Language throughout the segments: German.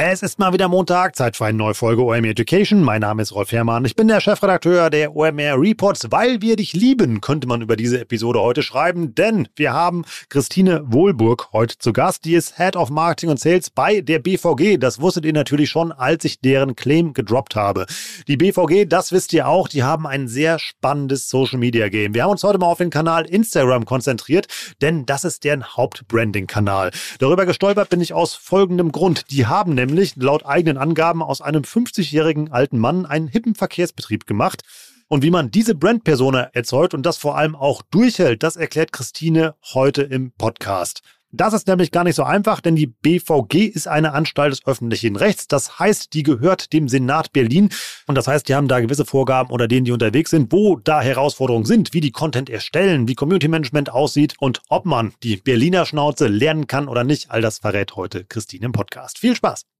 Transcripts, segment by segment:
Es ist mal wieder Montag, Zeit für eine neue Folge OMR Education. Mein Name ist Rolf Herrmann. Ich bin der Chefredakteur der OMR Reports. Weil wir dich lieben, könnte man über diese Episode heute schreiben, denn wir haben Christine Wohlburg heute zu Gast. Die ist Head of Marketing und Sales bei der BVG. Das wusstet ihr natürlich schon, als ich deren Claim gedroppt habe. Die BVG, das wisst ihr auch, die haben ein sehr spannendes Social Media Game. Wir haben uns heute mal auf den Kanal Instagram konzentriert, denn das ist deren Hauptbranding-Kanal. Darüber gestolpert bin ich aus folgendem Grund. Die haben nämlich nämlich laut eigenen Angaben aus einem 50-jährigen alten Mann einen hippen Verkehrsbetrieb gemacht. Und wie man diese Brandpersona erzeugt und das vor allem auch durchhält, das erklärt Christine heute im Podcast. Das ist nämlich gar nicht so einfach, denn die BVG ist eine Anstalt des öffentlichen Rechts. Das heißt, die gehört dem Senat Berlin. Und das heißt, die haben da gewisse Vorgaben unter denen die unterwegs sind, wo da Herausforderungen sind, wie die Content erstellen, wie Community Management aussieht und ob man die Berliner Schnauze lernen kann oder nicht. All das verrät heute Christine im Podcast. Viel Spaß!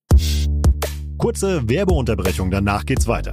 Kurze Werbeunterbrechung, danach geht's weiter.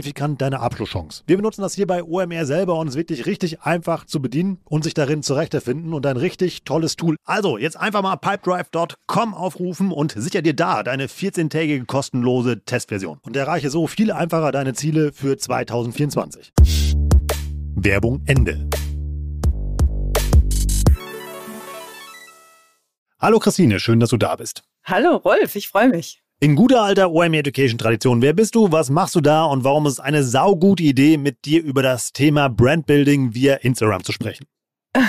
signifikant deine Abschlusschance. Wir benutzen das hier bei OMR selber und es ist wirklich richtig einfach zu bedienen und sich darin zurechtzufinden und ein richtig tolles Tool. Also jetzt einfach mal pipedrive.com aufrufen und sicher dir da deine 14-tägige kostenlose Testversion und erreiche so viel einfacher deine Ziele für 2024. Werbung Ende. Hallo Christine, schön, dass du da bist. Hallo Rolf, ich freue mich. In guter alter OMR Education Tradition, wer bist du, was machst du da und warum ist es eine saugute Idee, mit dir über das Thema Brandbuilding via Instagram zu sprechen?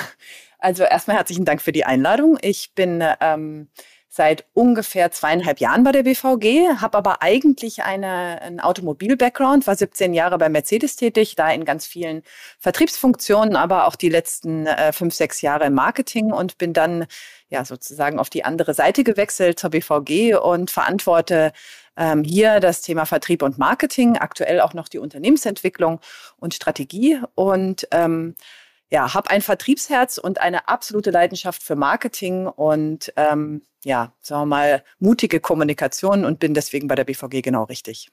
Also erstmal herzlichen Dank für die Einladung. Ich bin ähm, seit ungefähr zweieinhalb Jahren bei der BVG, habe aber eigentlich eine, einen Automobil-Background, war 17 Jahre bei Mercedes tätig, da in ganz vielen Vertriebsfunktionen, aber auch die letzten äh, fünf, sechs Jahre im Marketing und bin dann ja sozusagen auf die andere Seite gewechselt zur BVG und verantworte ähm, hier das Thema Vertrieb und Marketing, aktuell auch noch die Unternehmensentwicklung und Strategie und ähm, ja, habe ein Vertriebsherz und eine absolute Leidenschaft für Marketing und ähm, ja, sagen wir mal, mutige Kommunikation und bin deswegen bei der BVG genau richtig.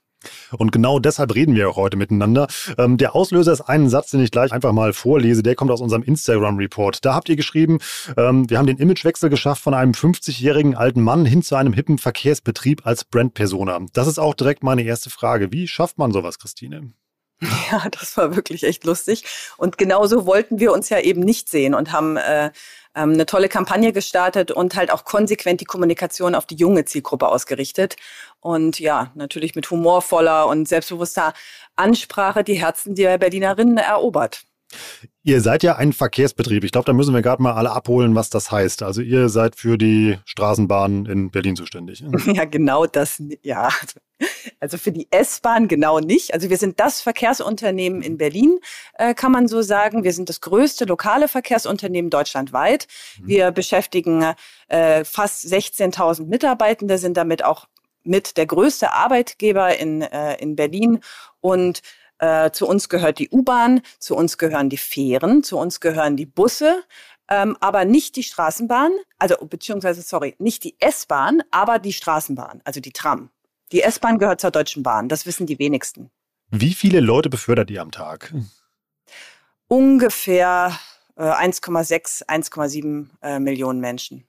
Und genau deshalb reden wir auch heute miteinander. Ähm, der Auslöser ist einen Satz, den ich gleich einfach mal vorlese. Der kommt aus unserem Instagram-Report. Da habt ihr geschrieben, ähm, wir haben den Imagewechsel geschafft von einem 50-jährigen alten Mann hin zu einem hippen Verkehrsbetrieb als Brandpersona. Das ist auch direkt meine erste Frage. Wie schafft man sowas, Christine? Ja, das war wirklich echt lustig. Und genauso wollten wir uns ja eben nicht sehen und haben äh, ähm, eine tolle Kampagne gestartet und halt auch konsequent die Kommunikation auf die junge Zielgruppe ausgerichtet. Und ja, natürlich mit humorvoller und selbstbewusster Ansprache die Herzen der Berlinerinnen erobert. Ihr seid ja ein Verkehrsbetrieb. Ich glaube, da müssen wir gerade mal alle abholen, was das heißt. Also ihr seid für die Straßenbahn in Berlin zuständig. Ja, genau das. Ja, also für die S-Bahn genau nicht. Also wir sind das Verkehrsunternehmen in Berlin, äh, kann man so sagen. Wir sind das größte lokale Verkehrsunternehmen deutschlandweit. Mhm. Wir beschäftigen äh, fast 16.000 Mitarbeitende, sind damit auch mit der größte Arbeitgeber in, äh, in Berlin und äh, zu uns gehört die U-Bahn, zu uns gehören die Fähren, zu uns gehören die Busse, ähm, aber nicht die Straßenbahn, also beziehungsweise, sorry, nicht die S-Bahn, aber die Straßenbahn, also die Tram. Die S-Bahn gehört zur Deutschen Bahn, das wissen die wenigsten. Wie viele Leute befördert ihr am Tag? Ungefähr äh, 1,6, 1,7 äh, Millionen Menschen.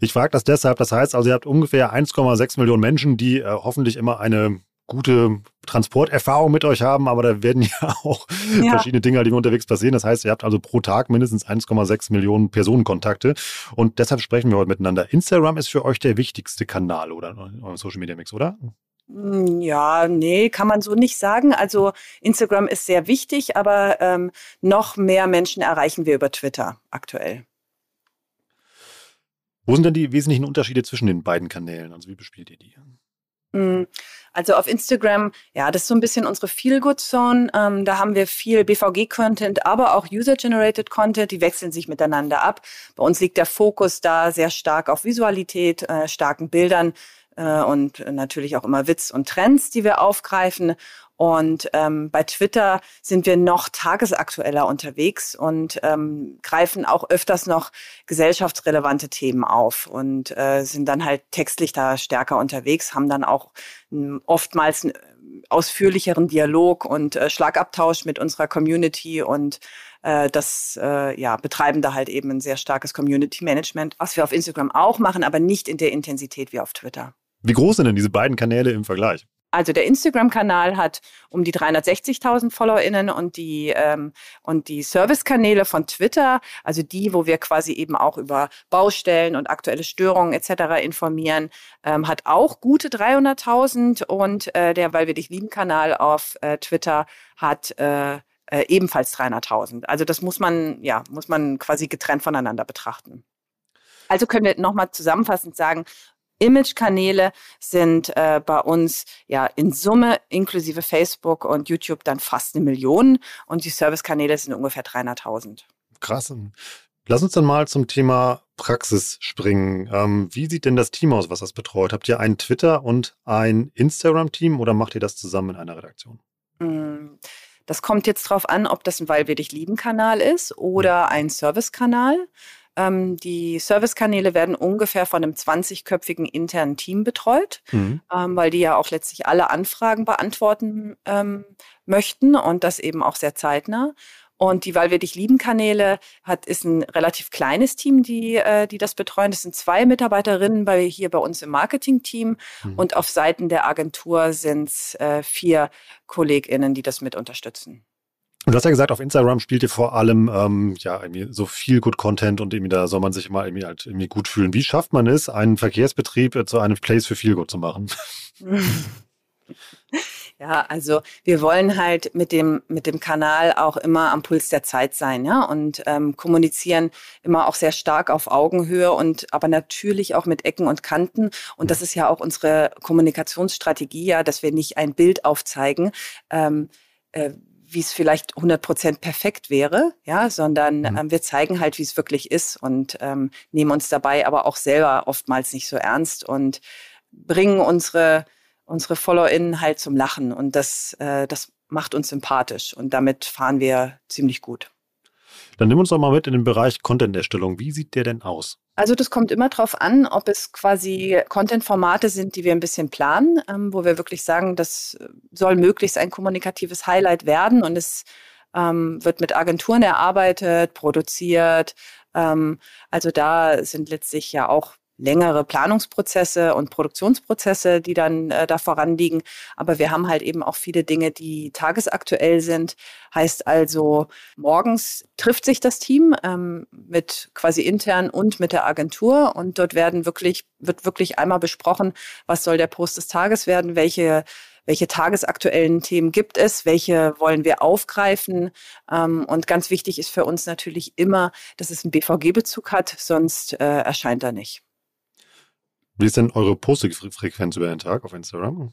Ich frage das deshalb, das heißt also, ihr habt ungefähr 1,6 Millionen Menschen, die äh, hoffentlich immer eine gute Transporterfahrung mit euch haben, aber da werden ja auch ja. verschiedene Dinge, die unterwegs passieren. Das heißt, ihr habt also pro Tag mindestens 1,6 Millionen Personenkontakte und deshalb sprechen wir heute miteinander. Instagram ist für euch der wichtigste Kanal oder Social Media Mix, oder? Hm, ja, nee, kann man so nicht sagen. Also Instagram ist sehr wichtig, aber ähm, noch mehr Menschen erreichen wir über Twitter aktuell. Wo sind denn die wesentlichen Unterschiede zwischen den beiden Kanälen? Also wie bespielt ihr die? Hm, also auf Instagram, ja, das ist so ein bisschen unsere Feel-Good-Zone. Ähm, da haben wir viel BVG-Content, aber auch User-Generated Content, die wechseln sich miteinander ab. Bei uns liegt der Fokus da sehr stark auf Visualität, äh, starken Bildern äh, und natürlich auch immer Witz und Trends, die wir aufgreifen. Und ähm, bei Twitter sind wir noch tagesaktueller unterwegs und ähm, greifen auch öfters noch gesellschaftsrelevante Themen auf und äh, sind dann halt textlich da stärker unterwegs, haben dann auch ähm, oftmals einen ausführlicheren Dialog und äh, Schlagabtausch mit unserer Community und äh, das äh, ja betreiben da halt eben ein sehr starkes Community Management, was wir auf Instagram auch machen, aber nicht in der Intensität wie auf Twitter. Wie groß sind denn diese beiden Kanäle im Vergleich? Also der Instagram-Kanal hat um die 360.000 FollowerInnen und die, ähm, und die Service-Kanäle von Twitter, also die, wo wir quasi eben auch über Baustellen und aktuelle Störungen etc. informieren, ähm, hat auch gute 300.000 und äh, der Weil wir dich lieben Kanal auf äh, Twitter hat äh, äh, ebenfalls 300.000. Also das muss man, ja, muss man quasi getrennt voneinander betrachten. Also können wir nochmal zusammenfassend sagen, Image-Kanäle sind äh, bei uns ja in Summe inklusive Facebook und YouTube dann fast eine Million und die Service-Kanäle sind ungefähr 300.000. Krass. Lass uns dann mal zum Thema Praxis springen. Ähm, wie sieht denn das Team aus, was das betreut? Habt ihr ein Twitter und ein Instagram-Team oder macht ihr das zusammen in einer Redaktion? Mm, das kommt jetzt drauf an, ob das ein Weil wir dich lieben Kanal ist oder ein Service-Kanal. Ähm, die Servicekanäle werden ungefähr von einem 20-köpfigen internen Team betreut, mhm. ähm, weil die ja auch letztlich alle Anfragen beantworten ähm, möchten und das eben auch sehr zeitnah. Und die Weil wir dich lieben Kanäle hat, ist ein relativ kleines Team, die, äh, die das betreuen. Das sind zwei Mitarbeiterinnen bei, hier bei uns im Marketing-Team. Mhm. Und auf Seiten der Agentur sind es äh, vier KollegInnen, die das mit unterstützen. Und du hast ja gesagt, auf Instagram spielt ihr vor allem ähm, ja so viel Good Content und irgendwie da soll man sich mal irgendwie halt irgendwie gut fühlen. Wie schafft man es, einen Verkehrsbetrieb äh, zu einem Place für viel Good zu machen? Ja, also wir wollen halt mit dem mit dem Kanal auch immer am Puls der Zeit sein, ja, und ähm, kommunizieren immer auch sehr stark auf Augenhöhe und aber natürlich auch mit Ecken und Kanten. Und das ist ja auch unsere Kommunikationsstrategie, ja, dass wir nicht ein Bild aufzeigen. Ähm, äh, wie es vielleicht 100 Prozent perfekt wäre, ja, sondern mhm. ähm, wir zeigen halt, wie es wirklich ist und ähm, nehmen uns dabei aber auch selber oftmals nicht so ernst und bringen unsere unsere FollowerInnen halt zum Lachen und das äh, das macht uns sympathisch und damit fahren wir ziemlich gut. Dann nimm uns doch mal mit in den Bereich Content-Erstellung. Wie sieht der denn aus? Also das kommt immer darauf an, ob es quasi Content-Formate sind, die wir ein bisschen planen, ähm, wo wir wirklich sagen, das soll möglichst ein kommunikatives Highlight werden und es ähm, wird mit Agenturen erarbeitet, produziert. Ähm, also da sind letztlich ja auch längere Planungsprozesse und Produktionsprozesse, die dann äh, da voranliegen. Aber wir haben halt eben auch viele Dinge, die tagesaktuell sind. Heißt also, morgens trifft sich das Team ähm, mit quasi intern und mit der Agentur und dort werden wirklich, wird wirklich einmal besprochen, was soll der Post des Tages werden, welche welche tagesaktuellen Themen gibt es, welche wollen wir aufgreifen. Ähm, und ganz wichtig ist für uns natürlich immer, dass es einen BVG-Bezug hat, sonst äh, erscheint er nicht. Wie ist denn eure Posting-Frequenz über den Tag auf Instagram?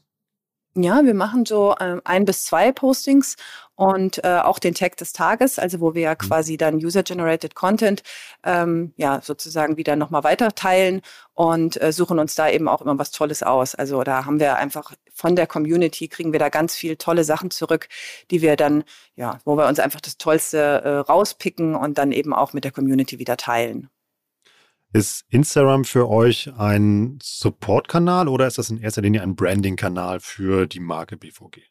Ja, wir machen so äh, ein bis zwei Postings und äh, auch den Tag des Tages, also wo wir ja mhm. quasi dann User-Generated Content ähm, ja sozusagen wieder nochmal weiter teilen und äh, suchen uns da eben auch immer was Tolles aus. Also da haben wir einfach von der Community kriegen wir da ganz viel tolle Sachen zurück, die wir dann, ja, wo wir uns einfach das Tollste äh, rauspicken und dann eben auch mit der Community wieder teilen. Ist Instagram für euch ein Support-Kanal oder ist das in erster Linie ein Branding-Kanal für die Marke BVG?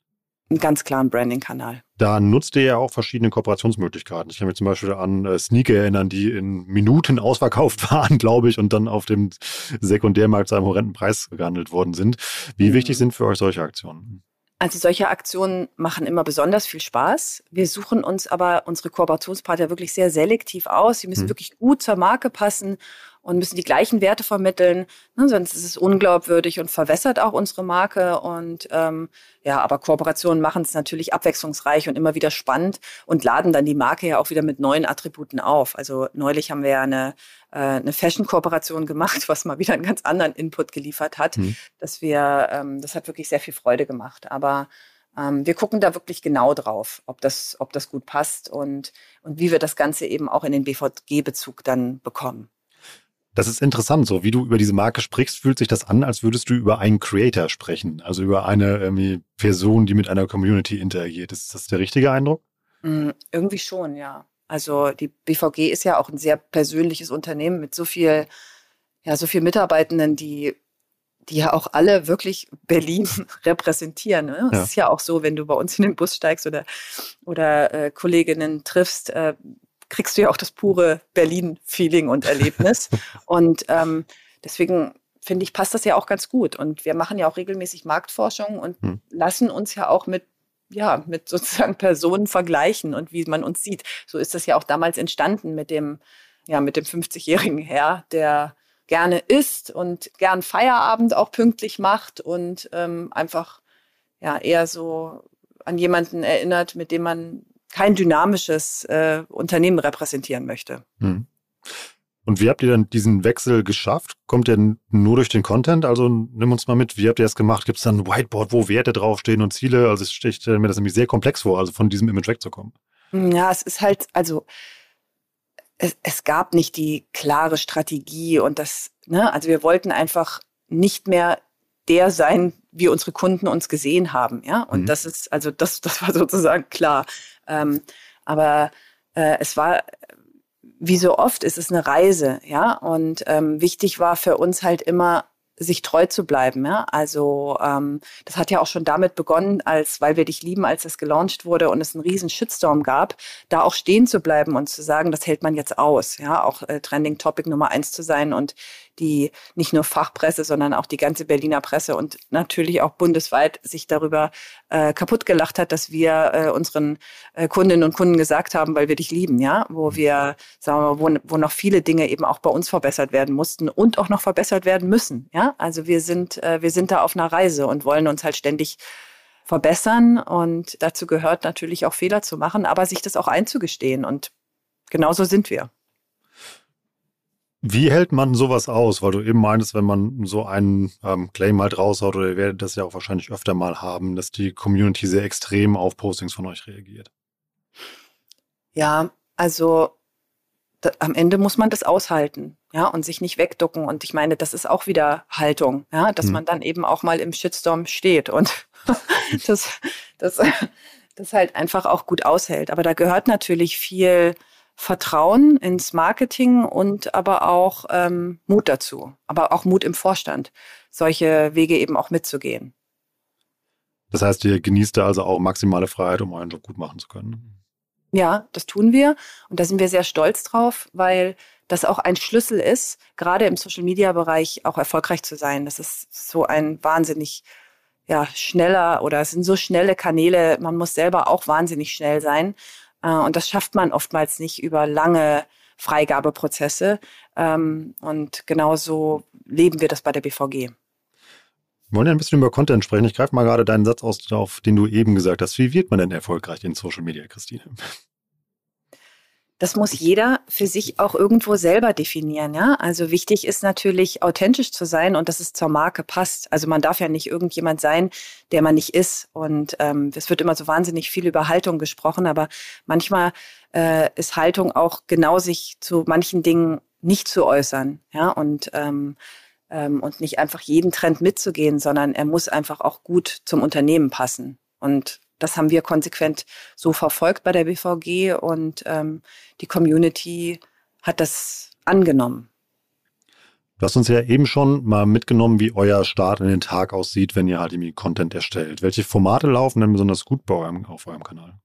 Ein ganz klaren Branding-Kanal. Da nutzt ihr ja auch verschiedene Kooperationsmöglichkeiten. Ich kann mich zum Beispiel an äh, Sneaker erinnern, die in Minuten ausverkauft waren, glaube ich, und dann auf dem Sekundärmarkt zu einem horrenden Preis gehandelt worden sind. Wie mhm. wichtig sind für euch solche Aktionen? Also solche Aktionen machen immer besonders viel Spaß. Wir suchen uns aber unsere Kooperationspartner wirklich sehr selektiv aus. Sie müssen mhm. wirklich gut zur Marke passen und müssen die gleichen Werte vermitteln. Ne, sonst ist es unglaubwürdig und verwässert auch unsere Marke. Und ähm, ja, aber Kooperationen machen es natürlich abwechslungsreich und immer wieder spannend und laden dann die Marke ja auch wieder mit neuen Attributen auf. Also neulich haben wir ja eine äh, eine Fashion-Kooperation gemacht, was mal wieder einen ganz anderen Input geliefert hat, mhm. dass wir, ähm, das hat wirklich sehr viel Freude gemacht. Aber ähm, wir gucken da wirklich genau drauf, ob das, ob das gut passt und, und wie wir das Ganze eben auch in den BVG-Bezug dann bekommen. Das ist interessant, so wie du über diese Marke sprichst, fühlt sich das an, als würdest du über einen Creator sprechen, also über eine Person, die mit einer Community interagiert. Ist das der richtige Eindruck? Mm, irgendwie schon, ja. Also die BVG ist ja auch ein sehr persönliches Unternehmen mit so viel, ja, so viel Mitarbeitenden, die die ja auch alle wirklich Berlin repräsentieren. Ne? Es ist ja auch so, wenn du bei uns in den Bus steigst oder, oder äh, Kolleginnen triffst, äh, kriegst du ja auch das pure Berlin-Feeling und Erlebnis. und ähm, deswegen finde ich, passt das ja auch ganz gut. Und wir machen ja auch regelmäßig Marktforschung und hm. lassen uns ja auch mit ja, mit sozusagen Personen vergleichen und wie man uns sieht. So ist das ja auch damals entstanden mit dem, ja, mit dem 50-jährigen Herr, der gerne isst und gern Feierabend auch pünktlich macht und ähm, einfach ja eher so an jemanden erinnert, mit dem man kein dynamisches äh, Unternehmen repräsentieren möchte. Hm. Und wie habt ihr dann diesen Wechsel geschafft? Kommt der nur durch den Content? Also nimm uns mal mit, wie habt ihr das gemacht? Gibt es dann ein Whiteboard, wo Werte draufstehen und Ziele? Also ich stelle mir das nämlich sehr komplex vor, also von diesem Image wegzukommen. Ja, es ist halt, also es, es gab nicht die klare Strategie und das, ne, also wir wollten einfach nicht mehr der sein, wie unsere Kunden uns gesehen haben, ja. Und mhm. das ist, also das, das war sozusagen klar. Ähm, aber äh, es war, wie so oft, ist es eine Reise, ja. Und ähm, wichtig war für uns halt immer sich treu zu bleiben. Ja? Also ähm, das hat ja auch schon damit begonnen, als weil wir dich lieben, als es gelauncht wurde und es einen riesen Shitstorm gab, da auch stehen zu bleiben und zu sagen, das hält man jetzt aus, ja, auch äh, Trending Topic Nummer eins zu sein und die nicht nur Fachpresse, sondern auch die ganze Berliner Presse und natürlich auch bundesweit sich darüber äh, kaputt gelacht hat, dass wir äh, unseren äh, Kundinnen und Kunden gesagt haben, weil wir dich lieben, ja, wo wir, sagen wir mal, wo, wo noch viele Dinge eben auch bei uns verbessert werden mussten und auch noch verbessert werden müssen, ja. Also wir sind, äh, wir sind da auf einer Reise und wollen uns halt ständig verbessern und dazu gehört natürlich auch Fehler zu machen, aber sich das auch einzugestehen und genauso sind wir. Wie hält man sowas aus? Weil du eben meintest, wenn man so einen ähm, Claim halt raushaut, oder ihr werdet das ja auch wahrscheinlich öfter mal haben, dass die Community sehr extrem auf Postings von euch reagiert. Ja, also da, am Ende muss man das aushalten, ja, und sich nicht wegducken. Und ich meine, das ist auch wieder Haltung, ja, dass hm. man dann eben auch mal im Shitstorm steht und das, das, das halt einfach auch gut aushält. Aber da gehört natürlich viel Vertrauen ins Marketing und aber auch ähm, Mut dazu, aber auch Mut im Vorstand, solche Wege eben auch mitzugehen. Das heißt, ihr genießt da also auch maximale Freiheit, um euren Job gut machen zu können. Ja, das tun wir und da sind wir sehr stolz drauf, weil das auch ein Schlüssel ist, gerade im Social-Media-Bereich auch erfolgreich zu sein. Das ist so ein wahnsinnig ja, schneller oder es sind so schnelle Kanäle. Man muss selber auch wahnsinnig schnell sein. Äh, und das schafft man oftmals nicht über lange Freigabeprozesse. Ähm, und genauso leben wir das bei der BVG. Wir wollen ja ein bisschen über Content sprechen. Ich greife mal gerade deinen Satz aus, auf den du eben gesagt hast. Wie wird man denn erfolgreich in Social Media, Christine? Das muss jeder für sich auch irgendwo selber definieren. Ja? Also wichtig ist natürlich, authentisch zu sein und dass es zur Marke passt. Also man darf ja nicht irgendjemand sein, der man nicht ist. Und ähm, es wird immer so wahnsinnig viel über Haltung gesprochen, aber manchmal äh, ist Haltung auch genau sich zu manchen Dingen nicht zu äußern. Ja? Und ähm, ähm, und nicht einfach jeden Trend mitzugehen, sondern er muss einfach auch gut zum Unternehmen passen. Und das haben wir konsequent so verfolgt bei der BVG und ähm, die Community hat das angenommen. Du hast uns ja eben schon mal mitgenommen, wie euer Start in den Tag aussieht, wenn ihr halt irgendwie Content erstellt. Welche Formate laufen denn besonders gut bei eurem, auf eurem Kanal?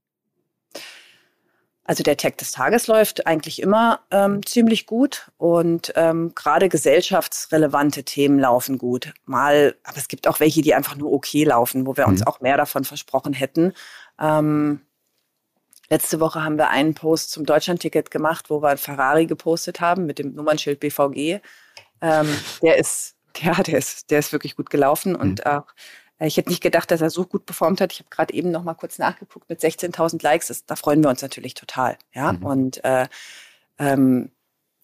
Also der Tag des Tages läuft eigentlich immer ähm, ziemlich gut und ähm, gerade gesellschaftsrelevante Themen laufen gut. Mal, aber es gibt auch welche, die einfach nur okay laufen, wo wir mhm. uns auch mehr davon versprochen hätten. Ähm, letzte Woche haben wir einen Post zum Deutschlandticket gemacht, wo wir ein Ferrari gepostet haben mit dem Nummernschild BVG. Ähm, der ist, der, der ist, der ist wirklich gut gelaufen und mhm. auch ich hätte nicht gedacht, dass er so gut performt hat. Ich habe gerade eben noch mal kurz nachgeguckt mit 16.000 Likes. Das, da freuen wir uns natürlich total. Ja, mhm. und äh, ähm,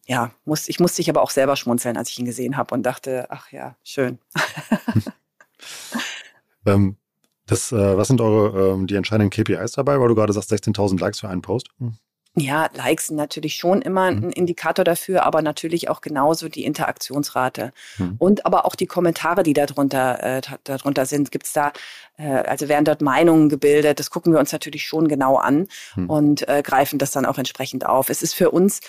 ja, muss, ich musste ich aber auch selber schmunzeln, als ich ihn gesehen habe und dachte, ach ja, schön. ähm, das, äh, was sind eure ähm, die entscheidenden KPIs dabei, weil du gerade sagst 16.000 Likes für einen Post? Hm. Ja, Likes sind natürlich schon immer mhm. ein Indikator dafür, aber natürlich auch genauso die Interaktionsrate. Mhm. Und aber auch die Kommentare, die darunter, äh, darunter sind. Gibt's da, äh, also werden dort Meinungen gebildet, das gucken wir uns natürlich schon genau an mhm. und äh, greifen das dann auch entsprechend auf. Es ist für uns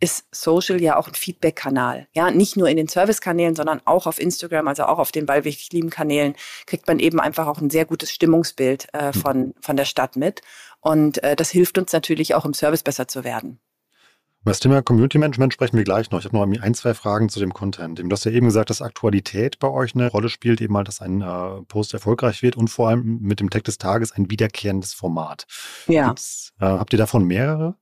ist Social ja auch ein Feedback-Kanal. Ja, nicht nur in den Service-Kanälen, sondern auch auf Instagram, also auch auf den Weil wir lieben Kanälen, kriegt man eben einfach auch ein sehr gutes Stimmungsbild äh, hm. von, von der Stadt mit. Und äh, das hilft uns natürlich auch im Service besser zu werden. Über das Thema Community Management sprechen wir gleich noch. Ich habe noch ein, zwei Fragen zu dem Content. Du hast ja eben gesagt, dass Aktualität bei euch eine Rolle spielt, eben halt, dass ein äh, Post erfolgreich wird und vor allem mit dem Tag des Tages ein wiederkehrendes Format. Ja. Äh, habt ihr davon mehrere?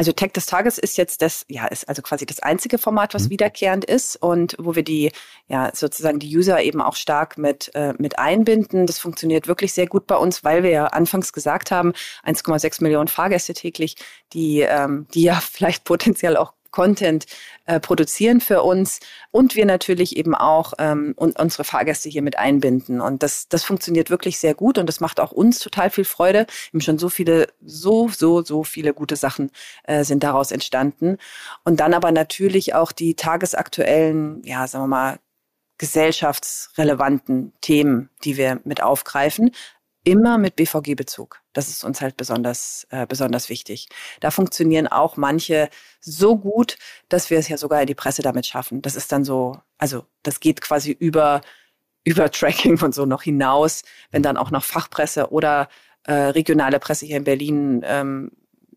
Also Tech des Tages ist jetzt das, ja, ist also quasi das einzige Format, was mhm. wiederkehrend ist und wo wir die, ja, sozusagen die User eben auch stark mit, äh, mit einbinden. Das funktioniert wirklich sehr gut bei uns, weil wir ja anfangs gesagt haben, 1,6 Millionen Fahrgäste täglich, die, ähm, die ja vielleicht potenziell auch Content äh, produzieren für uns und wir natürlich eben auch ähm, und unsere Fahrgäste hier mit einbinden. Und das, das funktioniert wirklich sehr gut und das macht auch uns total viel Freude. Haben schon so viele, so, so, so viele gute Sachen äh, sind daraus entstanden. Und dann aber natürlich auch die tagesaktuellen, ja, sagen wir mal, gesellschaftsrelevanten Themen, die wir mit aufgreifen, immer mit BVG-Bezug. Das ist uns halt besonders, äh, besonders wichtig. Da funktionieren auch manche so gut, dass wir es ja sogar in die Presse damit schaffen. Das ist dann so, also das geht quasi über, über Tracking und so noch hinaus, wenn dann auch noch Fachpresse oder äh, regionale Presse hier in Berlin ähm,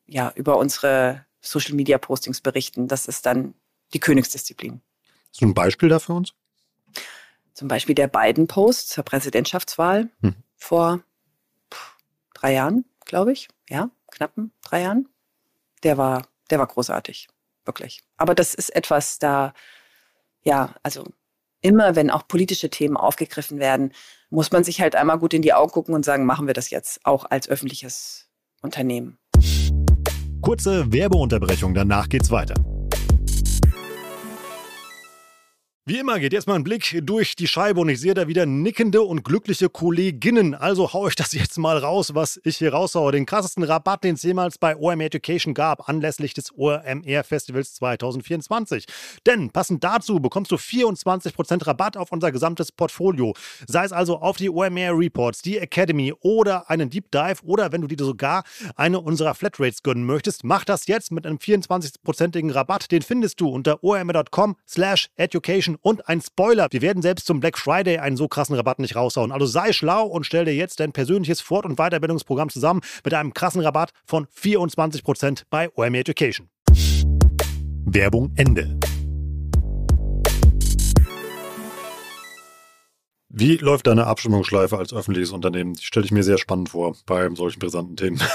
ja über unsere Social Media Postings berichten. Das ist dann die Königsdisziplin. So ein Beispiel da für uns? Zum Beispiel der Biden-Post zur Präsidentschaftswahl hm. vor drei Jahren, glaube ich. Ja, knappen drei Jahren. Der war, der war großartig. Wirklich. Aber das ist etwas da, ja, also immer wenn auch politische Themen aufgegriffen werden, muss man sich halt einmal gut in die Augen gucken und sagen, machen wir das jetzt auch als öffentliches Unternehmen. Kurze Werbeunterbrechung, danach geht's weiter. Wie immer geht jetzt mal ein Blick durch die Scheibe und ich sehe da wieder nickende und glückliche Kolleginnen. Also hau ich das jetzt mal raus, was ich hier raushaue. Den krassesten Rabatt, den es jemals bei OMR Education gab, anlässlich des OMR Festivals 2024. Denn passend dazu bekommst du 24% Rabatt auf unser gesamtes Portfolio. Sei es also auf die OMR Reports, die Academy oder einen Deep Dive oder wenn du dir sogar eine unserer Flatrates gönnen möchtest, mach das jetzt mit einem 24%igen Rabatt. Den findest du unter omr.com slash education Action und ein Spoiler. Wir werden selbst zum Black Friday einen so krassen Rabatt nicht raushauen. Also sei schlau und stell dir jetzt dein persönliches Fort- und Weiterbildungsprogramm zusammen mit einem krassen Rabatt von 24% bei OMR Education. Werbung Ende. Wie läuft deine Abstimmungsschleife als öffentliches Unternehmen? Die stelle ich mir sehr spannend vor bei solchen brisanten Themen.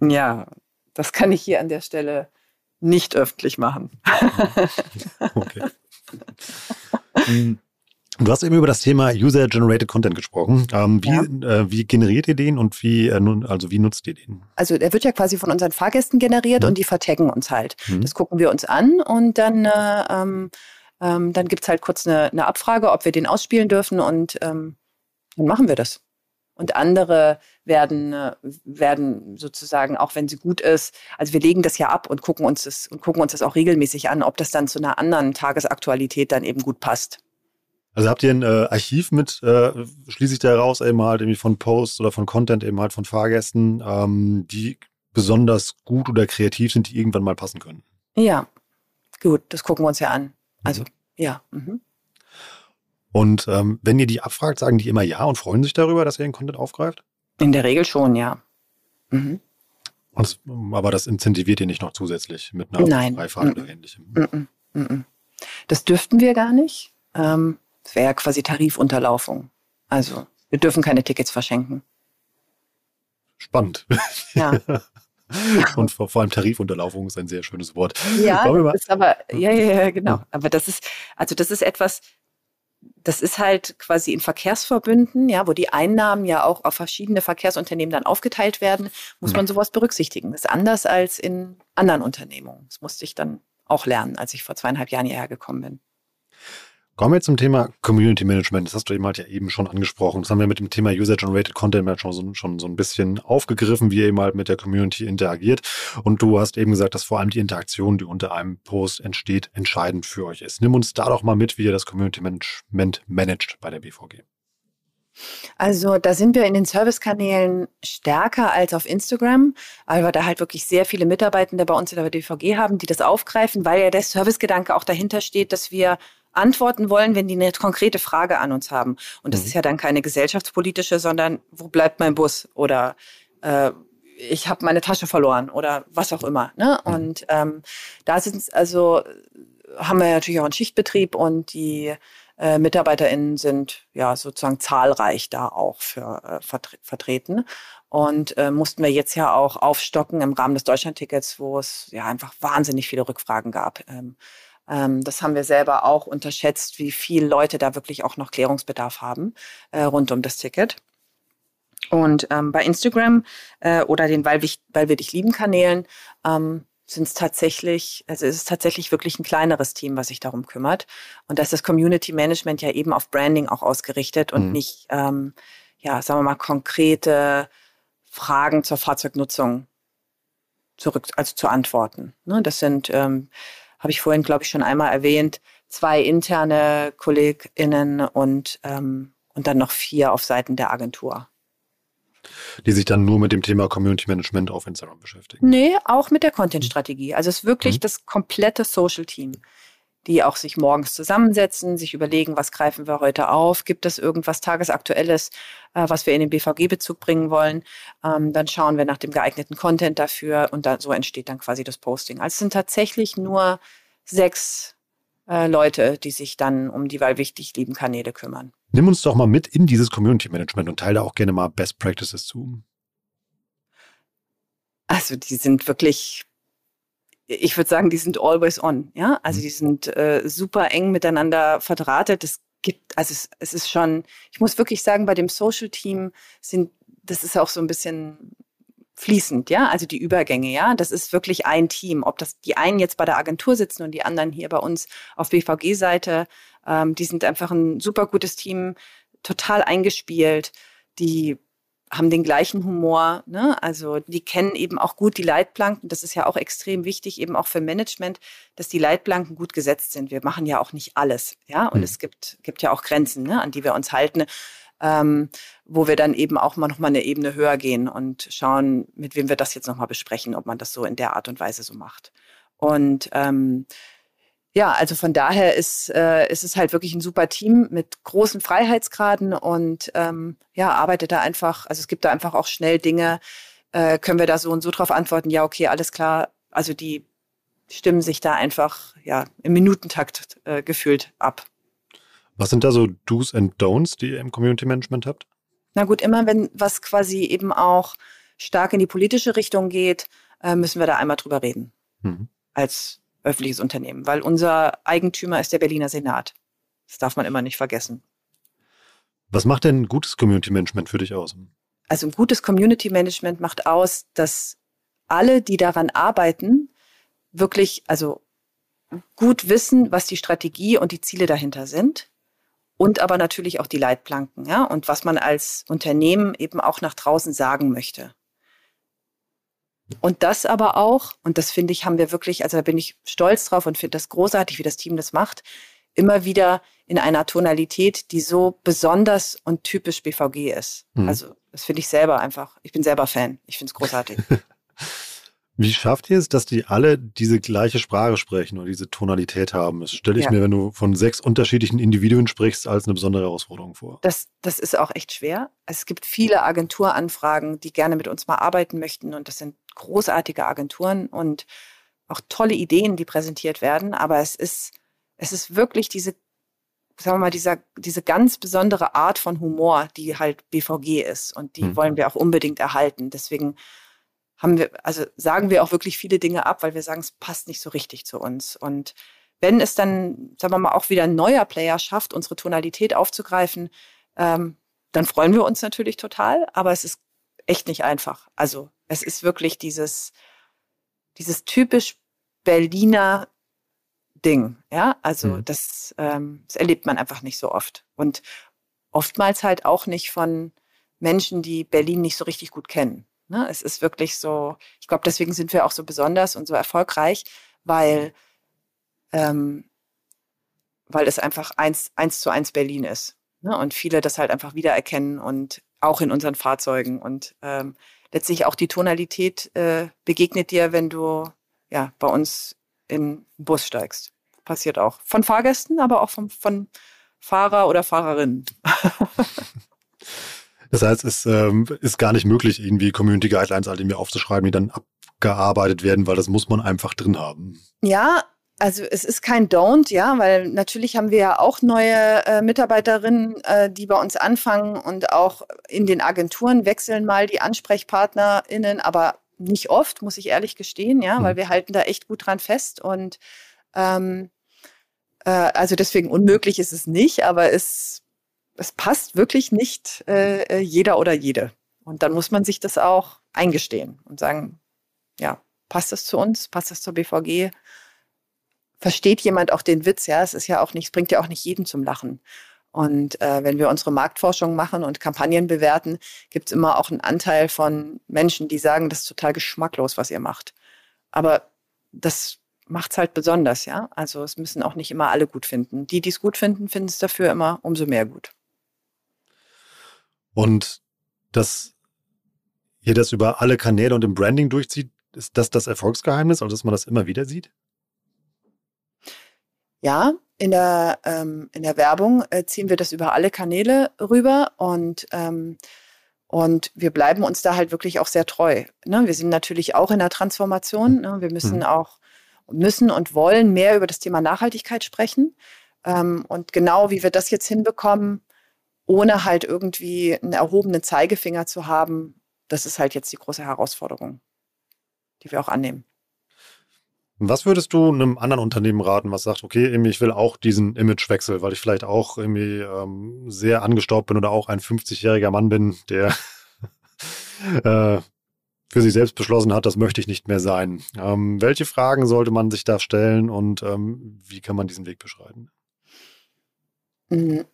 Ja, das kann ich hier an der Stelle nicht öffentlich machen. okay. Hm. Du hast eben über das Thema User-Generated Content gesprochen. Ähm, wie, ja. äh, wie generiert ihr den und wie, äh, nun, also wie nutzt ihr den? Also der wird ja quasi von unseren Fahrgästen generiert mhm. und die vertaggen uns halt. Mhm. Das gucken wir uns an und dann, äh, ähm, ähm, dann gibt es halt kurz eine, eine, Abfrage, ob wir den ausspielen dürfen und ähm, dann machen wir das und andere werden, äh, werden sozusagen, auch wenn sie gut ist, also wir legen das ja ab und gucken uns das und gucken uns das auch regelmäßig an, ob das dann zu einer anderen Tagesaktualität dann eben gut passt. Also habt ihr ein äh, Archiv mit, äh, schließe ich da raus, eben halt irgendwie von Posts oder von Content, eben halt von Fahrgästen, ähm, die besonders gut oder kreativ sind, die irgendwann mal passen können? Ja, gut, das gucken wir uns ja an. Also, mhm. ja. Mhm. Und ähm, wenn ihr die abfragt, sagen die immer ja und freuen sich darüber, dass ihr den Content aufgreift? In der Regel schon, ja. Mhm. Das, aber das incentiviert ihr nicht noch zusätzlich mit einer Nein. Freifahrt mhm. oder ähnlichem? Mhm. Mhm. Das dürften wir gar nicht. Ähm, das wäre ja quasi Tarifunterlaufung. Also wir dürfen keine Tickets verschenken. Spannend. Ja. Und vor, vor, allem Tarifunterlaufung ist ein sehr schönes Wort. Ja, ist aber, ja, ja, ja, genau. Aber das ist, also das ist etwas, das ist halt quasi in Verkehrsverbünden, ja, wo die Einnahmen ja auch auf verschiedene Verkehrsunternehmen dann aufgeteilt werden, muss man sowas berücksichtigen. Das ist anders als in anderen Unternehmungen. Das musste ich dann auch lernen, als ich vor zweieinhalb Jahren hierher gekommen bin. Kommen wir zum Thema Community Management. Das hast du eben halt ja eben schon angesprochen. Das haben wir mit dem Thema User-Generated Content Management schon, schon so ein bisschen aufgegriffen, wie ihr eben halt mit der Community interagiert. Und du hast eben gesagt, dass vor allem die Interaktion, die unter einem Post entsteht, entscheidend für euch ist. Nimm uns da doch mal mit, wie ihr das Community Management managt bei der BVG. Also da sind wir in den Servicekanälen stärker als auf Instagram, weil wir da halt wirklich sehr viele Mitarbeitende bei uns in der BVG haben, die das aufgreifen, weil ja der Servicegedanke auch dahinter steht, dass wir antworten wollen, wenn die eine konkrete Frage an uns haben. Und das mhm. ist ja dann keine gesellschaftspolitische, sondern wo bleibt mein Bus oder äh, ich habe meine Tasche verloren oder was auch immer. Ne? Mhm. Und ähm, da sind also haben wir natürlich auch einen Schichtbetrieb und die äh, MitarbeiterInnen sind ja sozusagen zahlreich da auch für äh, vertre vertreten. Und äh, mussten wir jetzt ja auch aufstocken im Rahmen des Deutschlandtickets, wo es ja einfach wahnsinnig viele Rückfragen gab. Ähm, das haben wir selber auch unterschätzt, wie viele Leute da wirklich auch noch Klärungsbedarf haben äh, rund um das Ticket. Und ähm, bei Instagram äh, oder den weil, weil wir dich lieben Kanälen ähm, sind es tatsächlich, also es ist tatsächlich wirklich ein kleineres Team, was sich darum kümmert. Und da ist das Community Management ja eben auf Branding auch ausgerichtet und mhm. nicht, ähm, ja, sagen wir mal, konkrete Fragen zur Fahrzeugnutzung zurück, also zu antworten. Ne, das sind ähm, habe ich vorhin, glaube ich, schon einmal erwähnt, zwei interne KollegInnen und, ähm, und dann noch vier auf Seiten der Agentur. Die sich dann nur mit dem Thema Community Management auf Instagram beschäftigen? Nee, auch mit der Content-Strategie. Also es ist wirklich mhm. das komplette Social-Team die auch sich morgens zusammensetzen, sich überlegen, was greifen wir heute auf, gibt es irgendwas Tagesaktuelles, äh, was wir in den BVG-Bezug bringen wollen. Ähm, dann schauen wir nach dem geeigneten Content dafür und da, so entsteht dann quasi das Posting. Also es sind tatsächlich nur sechs äh, Leute, die sich dann um die wahlwichtig lieben Kanäle kümmern. Nimm uns doch mal mit in dieses Community Management und teile auch gerne mal Best Practices zu. Also die sind wirklich ich würde sagen, die sind always on. Ja, also mhm. die sind äh, super eng miteinander verdrahtet. Es gibt, also es, es ist schon, ich muss wirklich sagen, bei dem Social Team sind, das ist auch so ein bisschen fließend, ja, also die Übergänge, ja, das ist wirklich ein Team. Ob das die einen jetzt bei der Agentur sitzen und die anderen hier bei uns auf BVG-Seite, ähm, die sind einfach ein super gutes Team, total eingespielt. Die haben den gleichen Humor. Ne? Also die kennen eben auch gut die Leitplanken. Das ist ja auch extrem wichtig, eben auch für Management, dass die Leitplanken gut gesetzt sind. Wir machen ja auch nicht alles. Ja, und mhm. es gibt, gibt ja auch Grenzen, ne, an die wir uns halten. Ähm, wo wir dann eben auch mal noch mal eine Ebene höher gehen und schauen, mit wem wir das jetzt noch mal besprechen, ob man das so in der Art und Weise so macht. Und ähm, ja, also von daher ist, äh, ist es halt wirklich ein super Team mit großen Freiheitsgraden und ähm, ja, arbeitet da einfach, also es gibt da einfach auch schnell Dinge, äh, können wir da so und so drauf antworten, ja, okay, alles klar. Also die stimmen sich da einfach ja im Minutentakt äh, gefühlt ab. Was sind da so Do's and Don'ts, die ihr im Community Management habt? Na gut, immer wenn was quasi eben auch stark in die politische Richtung geht, äh, müssen wir da einmal drüber reden. Mhm. Als öffentliches Unternehmen, weil unser Eigentümer ist der Berliner Senat. Das darf man immer nicht vergessen. Was macht denn gutes Community Management für dich aus? Also ein gutes Community Management macht aus, dass alle, die daran arbeiten, wirklich, also gut wissen, was die Strategie und die Ziele dahinter sind und aber natürlich auch die Leitplanken, ja, und was man als Unternehmen eben auch nach draußen sagen möchte. Und das aber auch, und das finde ich, haben wir wirklich, also da bin ich stolz drauf und finde das großartig, wie das Team das macht, immer wieder in einer Tonalität, die so besonders und typisch BVG ist. Mhm. Also das finde ich selber einfach, ich bin selber Fan. Ich finde es großartig. Wie schafft ihr es, dass die alle diese gleiche Sprache sprechen oder diese Tonalität haben? Das stelle ich ja. mir, wenn du von sechs unterschiedlichen Individuen sprichst, als eine besondere Herausforderung vor. Das, das ist auch echt schwer. Es gibt viele Agenturanfragen, die gerne mit uns mal arbeiten möchten und das sind großartige Agenturen und auch tolle Ideen, die präsentiert werden. Aber es ist, es ist wirklich diese, sagen wir mal, dieser, diese ganz besondere Art von Humor, die halt BVG ist und die hm. wollen wir auch unbedingt erhalten. Deswegen haben wir, also sagen wir auch wirklich viele Dinge ab, weil wir sagen, es passt nicht so richtig zu uns. Und wenn es dann, sagen wir mal, auch wieder ein neuer Player schafft, unsere Tonalität aufzugreifen, ähm, dann freuen wir uns natürlich total, aber es ist echt nicht einfach. Also es ist wirklich dieses, dieses typisch Berliner Ding. Ja, also mhm. das, ähm, das erlebt man einfach nicht so oft. Und oftmals halt auch nicht von Menschen, die Berlin nicht so richtig gut kennen. Ne? Es ist wirklich so, ich glaube, deswegen sind wir auch so besonders und so erfolgreich, weil, ähm, weil es einfach eins, eins zu eins Berlin ist. Ne? Und viele das halt einfach wiedererkennen und auch in unseren Fahrzeugen. Und ähm, letztlich auch die Tonalität äh, begegnet dir, wenn du ja bei uns in den Bus steigst. Passiert auch. Von Fahrgästen, aber auch von, von Fahrer oder Fahrerinnen. das heißt, es ähm, ist gar nicht möglich, irgendwie Community Guidelines halt irgendwie aufzuschreiben, die dann abgearbeitet werden, weil das muss man einfach drin haben. Ja, also es ist kein Don't, ja, weil natürlich haben wir ja auch neue äh, Mitarbeiterinnen, äh, die bei uns anfangen und auch in den Agenturen wechseln mal die AnsprechpartnerInnen, aber nicht oft, muss ich ehrlich gestehen, ja, weil wir halten da echt gut dran fest und ähm, äh, also deswegen unmöglich ist es nicht, aber es, es passt wirklich nicht äh, äh jeder oder jede. Und dann muss man sich das auch eingestehen und sagen, ja, passt das zu uns, passt das zur BVG? Versteht jemand auch den Witz, ja. Es ist ja auch nicht, es bringt ja auch nicht jeden zum Lachen. Und äh, wenn wir unsere Marktforschung machen und Kampagnen bewerten, gibt es immer auch einen Anteil von Menschen, die sagen, das ist total geschmacklos, was ihr macht. Aber das macht es halt besonders, ja. Also es müssen auch nicht immer alle gut finden. Die, die es gut finden, finden es dafür immer umso mehr gut. Und dass ihr das über alle Kanäle und im Branding durchzieht, ist das das Erfolgsgeheimnis, also dass man das immer wieder sieht? Ja, in der, ähm, in der Werbung äh, ziehen wir das über alle Kanäle rüber und, ähm, und wir bleiben uns da halt wirklich auch sehr treu. Ne? Wir sind natürlich auch in der Transformation. Ne? Wir müssen mhm. auch müssen und wollen mehr über das Thema Nachhaltigkeit sprechen. Ähm, und genau wie wir das jetzt hinbekommen, ohne halt irgendwie einen erhobenen Zeigefinger zu haben, das ist halt jetzt die große Herausforderung, die wir auch annehmen. Was würdest du einem anderen Unternehmen raten, was sagt, okay, ich will auch diesen Imagewechsel, weil ich vielleicht auch irgendwie ähm, sehr angestaubt bin oder auch ein 50-jähriger Mann bin, der äh, für sich selbst beschlossen hat, das möchte ich nicht mehr sein. Ähm, welche Fragen sollte man sich da stellen und ähm, wie kann man diesen Weg beschreiten? Mhm.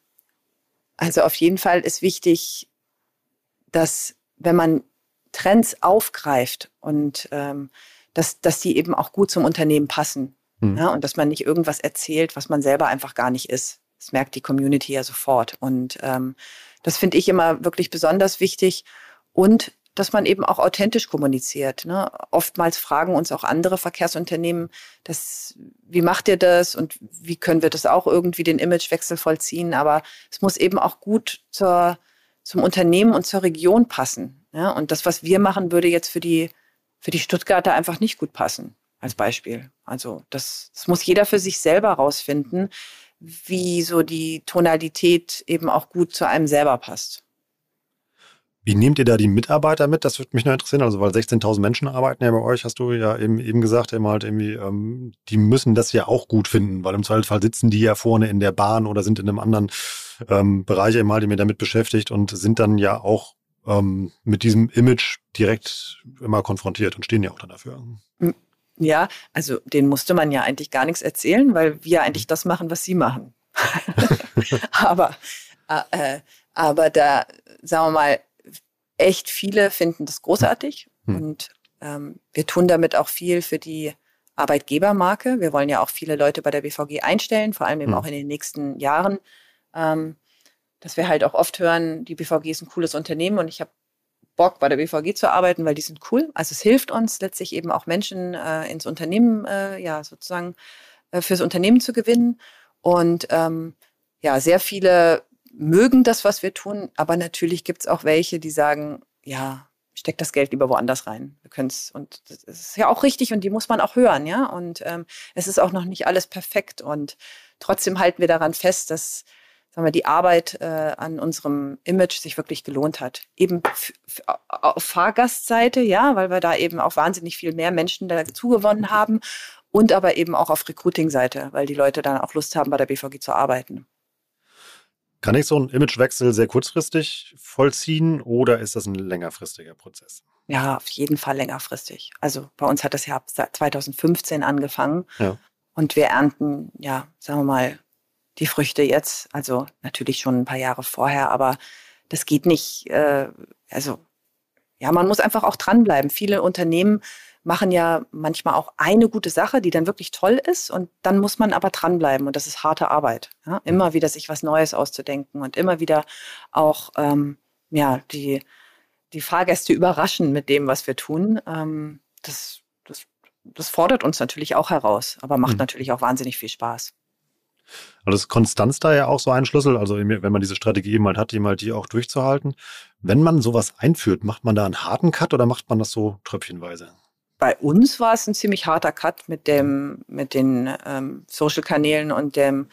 Also auf jeden Fall ist wichtig, dass wenn man Trends aufgreift und ähm, dass, dass die eben auch gut zum Unternehmen passen. Mhm. Ja, und dass man nicht irgendwas erzählt, was man selber einfach gar nicht ist. Das merkt die Community ja sofort. Und ähm, das finde ich immer wirklich besonders wichtig. Und dass man eben auch authentisch kommuniziert. Ne? Oftmals fragen uns auch andere Verkehrsunternehmen, das, wie macht ihr das und wie können wir das auch irgendwie den Imagewechsel vollziehen? Aber es muss eben auch gut zur, zum Unternehmen und zur Region passen. Ja? Und das, was wir machen, würde jetzt für die für die Stuttgarter einfach nicht gut passen, als Beispiel. Also das, das muss jeder für sich selber rausfinden, wie so die Tonalität eben auch gut zu einem selber passt. Wie nehmt ihr da die Mitarbeiter mit? Das würde mich noch interessieren. Also, weil 16.000 Menschen arbeiten ja bei euch, hast du ja eben, eben gesagt, eben halt irgendwie, ähm, die müssen das ja auch gut finden, weil im Zweifelsfall sitzen die ja vorne in der Bahn oder sind in einem anderen ähm, Bereich eben halt, die mir damit beschäftigt und sind dann ja auch ähm, mit diesem Image direkt immer konfrontiert und stehen ja auch dann dafür. Ja, also den musste man ja eigentlich gar nichts erzählen, weil wir eigentlich das machen, was sie machen. aber, äh, aber da, sagen wir mal, echt viele finden das großartig hm. und ähm, wir tun damit auch viel für die Arbeitgebermarke. Wir wollen ja auch viele Leute bei der BVG einstellen, vor allem eben hm. auch in den nächsten Jahren. Ähm, dass wir halt auch oft hören, die BVG ist ein cooles Unternehmen und ich habe Bock, bei der BVG zu arbeiten, weil die sind cool. Also es hilft uns letztlich eben auch Menschen äh, ins Unternehmen, äh, ja, sozusagen äh, fürs Unternehmen zu gewinnen. Und ähm, ja, sehr viele mögen das, was wir tun, aber natürlich gibt es auch welche, die sagen, ja, steck das Geld lieber woanders rein. Wir können es und das ist ja auch richtig und die muss man auch hören, ja. Und ähm, es ist auch noch nicht alles perfekt und trotzdem halten wir daran fest, dass sagen wir, die Arbeit äh, an unserem Image sich wirklich gelohnt hat. Eben auf Fahrgastseite, ja, weil wir da eben auch wahnsinnig viel mehr Menschen dazu gewonnen haben und aber eben auch auf Recruiting-Seite, weil die Leute dann auch Lust haben, bei der BVG zu arbeiten. Kann ich so einen Imagewechsel sehr kurzfristig vollziehen oder ist das ein längerfristiger Prozess? Ja, auf jeden Fall längerfristig. Also bei uns hat das ja 2015 angefangen ja. und wir ernten, ja, sagen wir mal, die Früchte jetzt. Also natürlich schon ein paar Jahre vorher, aber das geht nicht. Äh, also ja, man muss einfach auch dranbleiben. Viele Unternehmen machen ja manchmal auch eine gute Sache, die dann wirklich toll ist und dann muss man aber dranbleiben und das ist harte Arbeit. Ja? Immer wieder sich was Neues auszudenken und immer wieder auch ähm, ja, die, die Fahrgäste überraschen mit dem, was wir tun. Ähm, das, das, das fordert uns natürlich auch heraus, aber macht mhm. natürlich auch wahnsinnig viel Spaß. Also ist Konstanz da ja auch so ein Schlüssel. Also wenn man diese Strategie mal hat, die mal die auch durchzuhalten. Wenn man sowas einführt, macht man da einen harten Cut oder macht man das so tröpfchenweise? bei uns war es ein ziemlich harter Cut mit dem, mit den ähm, Social-Kanälen und dem,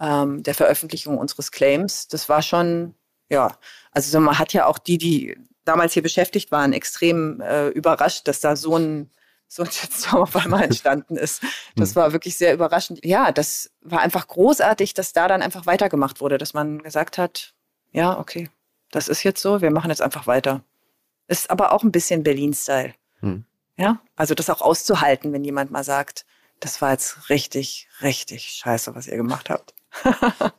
ähm, der Veröffentlichung unseres Claims. Das war schon, ja, also man hat ja auch die, die damals hier beschäftigt waren, extrem äh, überrascht, dass da so ein so ein Shitstorm auf einmal entstanden ist. Das hm. war wirklich sehr überraschend. Ja, das war einfach großartig, dass da dann einfach weitergemacht wurde, dass man gesagt hat, ja, okay, das ist jetzt so, wir machen jetzt einfach weiter. Ist aber auch ein bisschen Berlin-Style. Hm. Ja, also das auch auszuhalten, wenn jemand mal sagt, das war jetzt richtig, richtig scheiße, was ihr gemacht habt.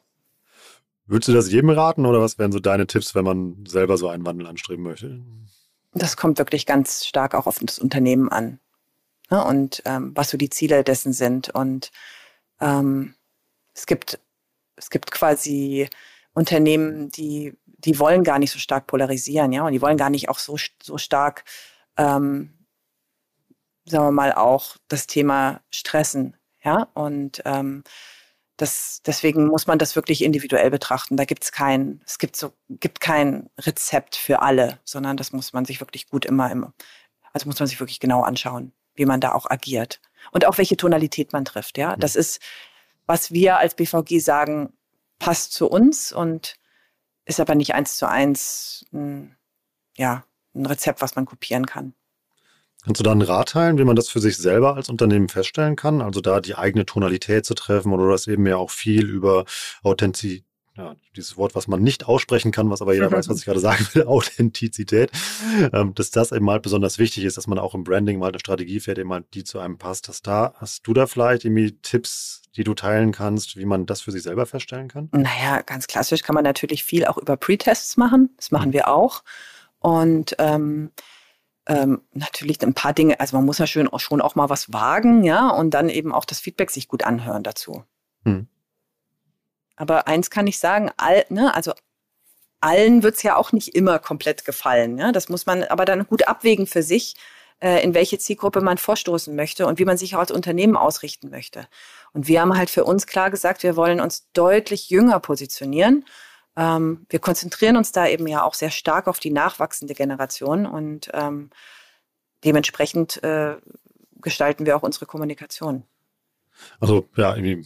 Würdest du das jedem raten oder was wären so deine Tipps, wenn man selber so einen Wandel anstreben möchte? Das kommt wirklich ganz stark auch auf das Unternehmen an. Ne? Und ähm, was so die Ziele dessen sind. Und ähm, es gibt, es gibt quasi Unternehmen, die, die wollen gar nicht so stark polarisieren, ja, und die wollen gar nicht auch so, so stark ähm, sagen wir mal, auch das Thema Stressen. Ja, und ähm, das, deswegen muss man das wirklich individuell betrachten. Da gibt es kein, es gibt so, gibt kein Rezept für alle, sondern das muss man sich wirklich gut immer im, also muss man sich wirklich genau anschauen, wie man da auch agiert. Und auch welche Tonalität man trifft, ja. Das ist, was wir als BVG sagen, passt zu uns und ist aber nicht eins zu eins, ein, ja, ein Rezept, was man kopieren kann. Kannst du da einen Rat teilen, wie man das für sich selber als Unternehmen feststellen kann? Also da die eigene Tonalität zu treffen oder das eben ja auch viel über Authentizität, ja, dieses Wort, was man nicht aussprechen kann, was aber jeder weiß, was ich gerade sagen will, Authentizität, ähm, dass das eben halt besonders wichtig ist, dass man auch im Branding mal eine Strategie fährt, eben halt die zu einem passt. Hast, da, hast du da vielleicht irgendwie Tipps, die du teilen kannst, wie man das für sich selber feststellen kann? Naja, ganz klassisch kann man natürlich viel auch über Pre-Tests machen. Das machen mhm. wir auch. Und ähm, ähm, natürlich ein paar Dinge, also man muss ja schön, schon auch mal was wagen, ja, und dann eben auch das Feedback sich gut anhören dazu. Hm. Aber eins kann ich sagen, all, ne, also allen wird es ja auch nicht immer komplett gefallen. Ja? Das muss man aber dann gut abwägen für sich, äh, in welche Zielgruppe man vorstoßen möchte und wie man sich auch als Unternehmen ausrichten möchte. Und wir haben halt für uns klar gesagt, wir wollen uns deutlich jünger positionieren ähm, wir konzentrieren uns da eben ja auch sehr stark auf die nachwachsende Generation und ähm, dementsprechend äh, gestalten wir auch unsere Kommunikation. Also ja, irgendwie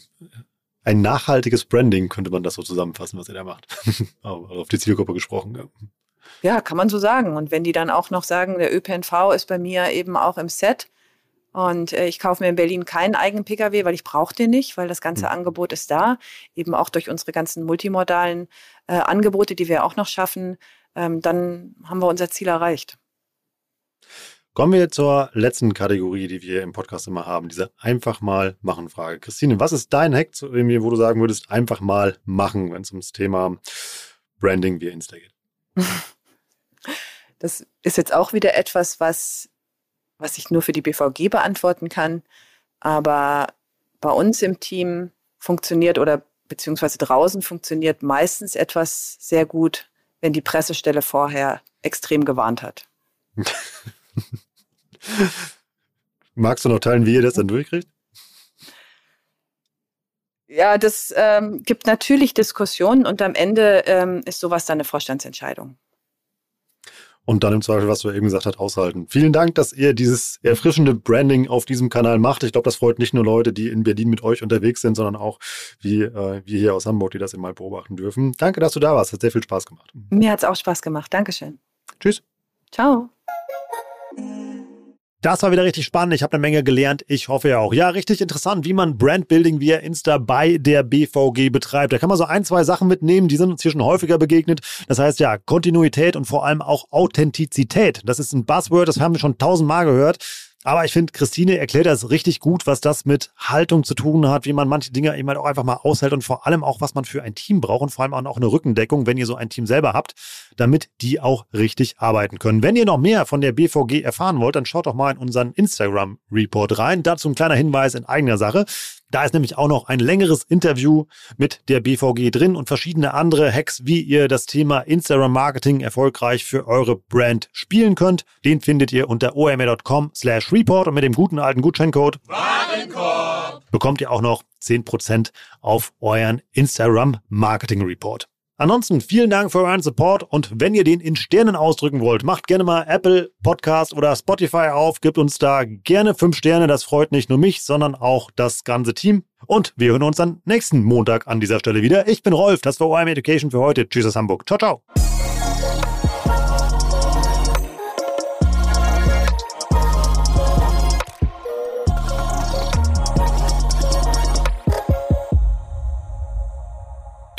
ein nachhaltiges Branding könnte man das so zusammenfassen, was ihr da macht. auf die Zielgruppe gesprochen. Ja. ja, kann man so sagen. Und wenn die dann auch noch sagen, der ÖPNV ist bei mir eben auch im Set, und äh, ich kaufe mir in Berlin keinen eigenen Pkw, weil ich brauche den nicht, weil das ganze mhm. Angebot ist da. Eben auch durch unsere ganzen multimodalen äh, Angebote, die wir auch noch schaffen. Ähm, dann haben wir unser Ziel erreicht. Kommen wir zur letzten Kategorie, die wir im Podcast immer haben, diese einfach mal machen Frage. Christine, was ist dein Hack, wo du sagen würdest, einfach mal machen, wenn es ums Thema Branding wie Insta geht? Das ist jetzt auch wieder etwas, was was ich nur für die BVG beantworten kann. Aber bei uns im Team funktioniert oder beziehungsweise draußen funktioniert meistens etwas sehr gut, wenn die Pressestelle vorher extrem gewarnt hat. Magst du noch teilen, wie ihr das dann durchkriegt? Ja, das ähm, gibt natürlich Diskussionen und am Ende ähm, ist sowas dann eine Vorstandsentscheidung und dann im Zweifel, was du eben gesagt hast, aushalten. Vielen Dank, dass ihr dieses erfrischende Branding auf diesem Kanal macht. Ich glaube, das freut nicht nur Leute, die in Berlin mit euch unterwegs sind, sondern auch wie äh, wir hier aus Hamburg, die das immer beobachten dürfen. Danke, dass du da warst. Hat sehr viel Spaß gemacht. Mir hat es auch Spaß gemacht. Dankeschön. Tschüss. Ciao. Das war wieder richtig spannend. Ich habe eine Menge gelernt. Ich hoffe ja auch. Ja, richtig interessant, wie man Brandbuilding via Insta bei der BVG betreibt. Da kann man so ein, zwei Sachen mitnehmen, die sind uns hier schon häufiger begegnet. Das heißt ja, Kontinuität und vor allem auch Authentizität. Das ist ein Buzzword, das haben wir schon tausendmal gehört. Aber ich finde, Christine erklärt das richtig gut, was das mit Haltung zu tun hat, wie man manche Dinge eben halt auch einfach mal aushält und vor allem auch, was man für ein Team braucht und vor allem auch eine Rückendeckung, wenn ihr so ein Team selber habt, damit die auch richtig arbeiten können. Wenn ihr noch mehr von der BVG erfahren wollt, dann schaut doch mal in unseren Instagram-Report rein. Dazu ein kleiner Hinweis in eigener Sache. Da ist nämlich auch noch ein längeres Interview mit der BVG drin und verschiedene andere Hacks, wie ihr das Thema Instagram Marketing erfolgreich für eure Brand spielen könnt. Den findet ihr unter omr.com slash report und mit dem guten alten Gutscheincode Warenkorb bekommt ihr auch noch 10% auf euren Instagram Marketing Report. Ansonsten vielen Dank für euren Support und wenn ihr den in Sternen ausdrücken wollt, macht gerne mal Apple Podcast oder Spotify auf, gebt uns da gerne fünf Sterne, das freut nicht nur mich, sondern auch das ganze Team. Und wir hören uns dann nächsten Montag an dieser Stelle wieder. Ich bin Rolf, das war OM Education für heute. Tschüss aus Hamburg. Ciao, ciao.